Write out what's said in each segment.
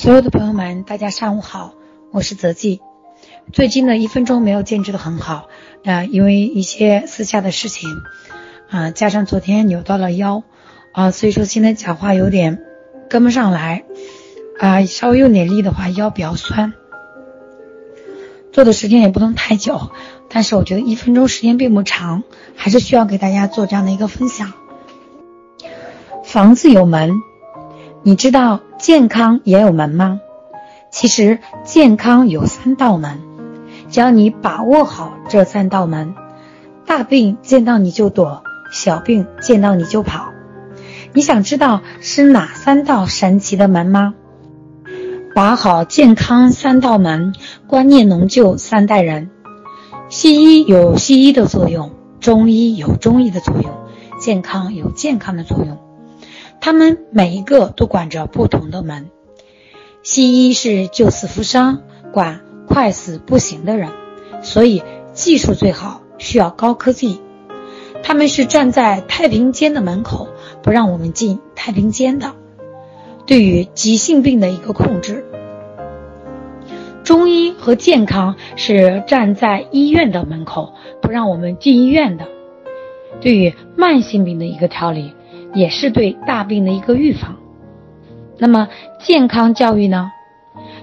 所有的朋友们，大家上午好，我是泽记。最近的一分钟没有坚持的很好，啊，因为一些私下的事情，啊，加上昨天扭到了腰，啊，所以说现在讲话有点跟不上来，啊，稍微用点力的话腰比较酸。做的时间也不能太久，但是我觉得一分钟时间并不长，还是需要给大家做这样的一个分享。房子有门，你知道健康也有门吗？其实健康有三道门，只要你把握好这三道门，大病见到你就躲，小病见到你就跑。你想知道是哪三道神奇的门吗？把好健康三道门，观念能救三代人。西医有西医的作用，中医有中医的作用，健康有健康的作用。他们每一个都管着不同的门。西医是救死扶伤，管快死不行的人，所以技术最好，需要高科技。他们是站在太平间的门口，不让我们进太平间的。对于急性病的一个控制。中医和健康是站在医院的门口，不让我们进医院的。对于慢性病的一个调理。也是对大病的一个预防。那么健康教育呢，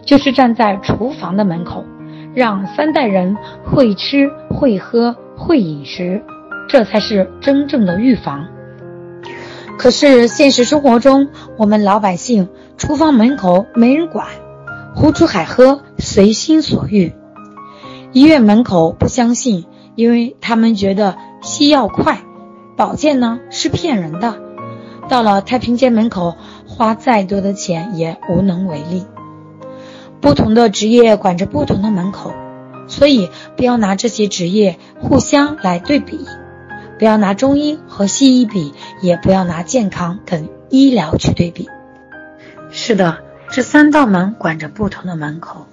就是站在厨房的门口，让三代人会吃会喝会饮食，这才是真正的预防。可是现实生活中，我们老百姓厨房门口没人管，胡吃海喝随心所欲；医院门口不相信，因为他们觉得西药快，保健呢是骗人的。到了太平间门口，花再多的钱也无能为力。不同的职业管着不同的门口，所以不要拿这些职业互相来对比，不要拿中医和西医比，也不要拿健康跟医疗去对比。是的，这三道门管着不同的门口。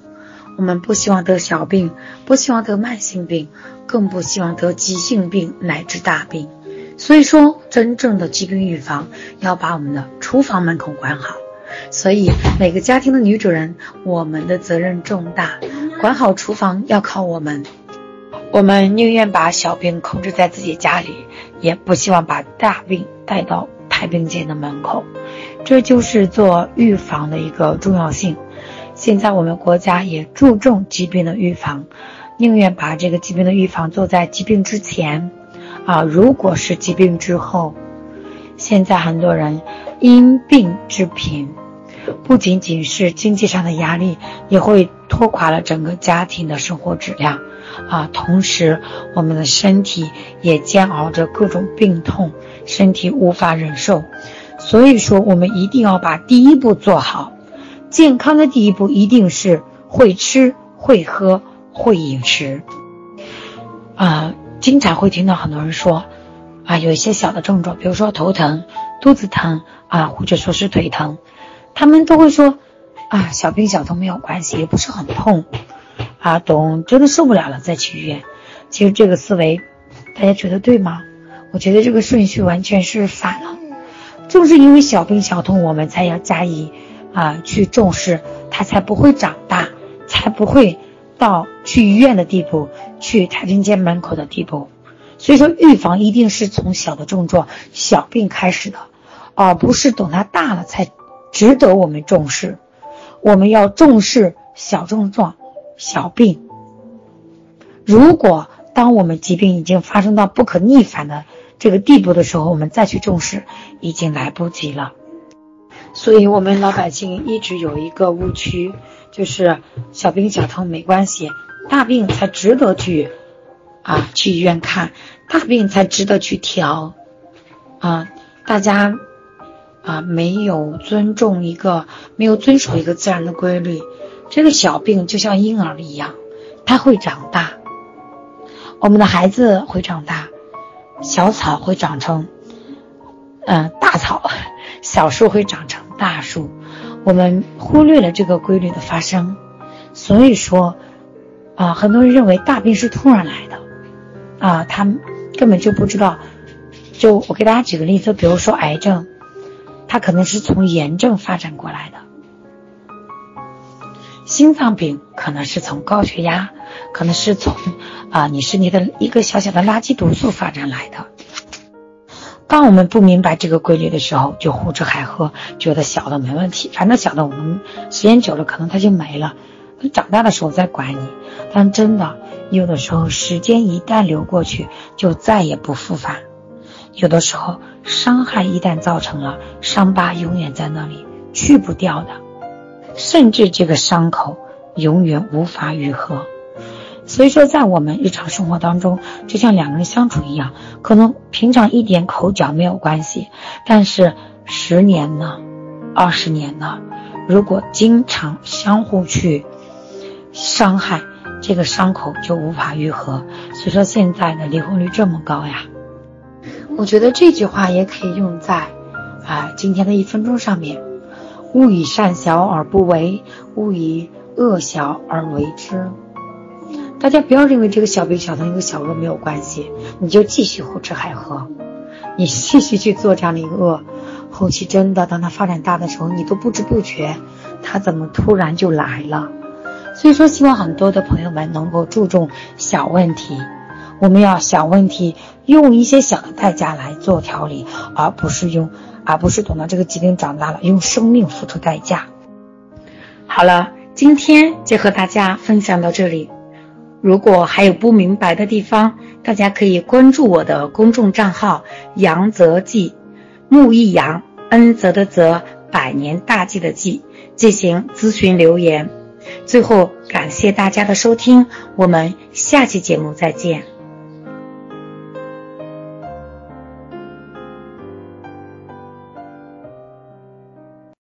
我们不希望得小病，不希望得慢性病，更不希望得急性病乃至大病。所以说，真正的疾病预防要把我们的厨房门口管好。所以，每个家庭的女主人，我们的责任重大，管好厨房要靠我们。我们宁愿把小病控制在自己家里，也不希望把大病带到太平间的门口。这就是做预防的一个重要性。现在我们国家也注重疾病的预防，宁愿把这个疾病的预防做在疾病之前。啊，如果是疾病之后，现在很多人因病致贫，不仅仅是经济上的压力，也会拖垮了整个家庭的生活质量。啊，同时我们的身体也煎熬着各种病痛，身体无法忍受。所以说，我们一定要把第一步做好，健康的第一步一定是会吃、会喝、会饮食。啊。经常会听到很多人说，啊，有一些小的症状，比如说头疼、肚子疼啊，或者说是腿疼，他们都会说，啊，小病小痛没有关系，也不是很痛，啊，等真的受不了了再去医院。其实这个思维，大家觉得对吗？我觉得这个顺序完全是反了。正是因为小病小痛，我们才要加以啊去重视，它才不会长大，才不会。到去医院的地步，去太平间门口的地步，所以说预防一定是从小的症状、小病开始的，而不是等它大了才值得我们重视。我们要重视小症状、小病。如果当我们疾病已经发生到不可逆反的这个地步的时候，我们再去重视，已经来不及了。所以，我们老百姓一直有一个误区。就是小病小痛没关系，大病才值得去啊去医院看，大病才值得去调啊！大家啊没有尊重一个，没有遵守一个自然的规律。这个小病就像婴儿一样，它会长大。我们的孩子会长大，小草会长成嗯大草，小树会长成大树。我们忽略了这个规律的发生，所以说，啊，很多人认为大病是突然来的，啊，他根本就不知道。就我给大家举个例子，比如说癌症，它可能是从炎症发展过来的，心脏病可能是从高血压，可能是从啊你身体的一个小小的垃圾毒素发展来的。当我们不明白这个规律的时候，就胡吃海喝，觉得小的没问题，反正小的我们时间久了可能它就没了，长大的时候再管你。但真的有的时候，时间一旦流过去，就再也不复返。有的时候，伤害一旦造成了，伤疤永远在那里，去不掉的，甚至这个伤口永远无法愈合。所以说，在我们日常生活当中，就像两个人相处一样，可能平常一点口角没有关系，但是十年呢，二十年呢，如果经常相互去伤害，这个伤口就无法愈合。所以说，现在的离婚率这么高呀。我觉得这句话也可以用在，啊，今天的一分钟上面。勿以善小而不为，勿以恶小而为之。大家不要认为这个小病小痛一个小恶没有关系，你就继续胡吃海喝，你继续去做这样的一个恶，后期真的当它发展大的时候，你都不知不觉，它怎么突然就来了。所以说，希望很多的朋友们能够注重小问题。我们要小问题，用一些小的代价来做调理，而不是用，而不是等到这个疾病长大了，用生命付出代价。好了，今天就和大家分享到这里。如果还有不明白的地方，大家可以关注我的公众账号“杨泽记”，木易杨，恩泽的泽，百年大计的计，进行咨询留言。最后，感谢大家的收听，我们下期节目再见。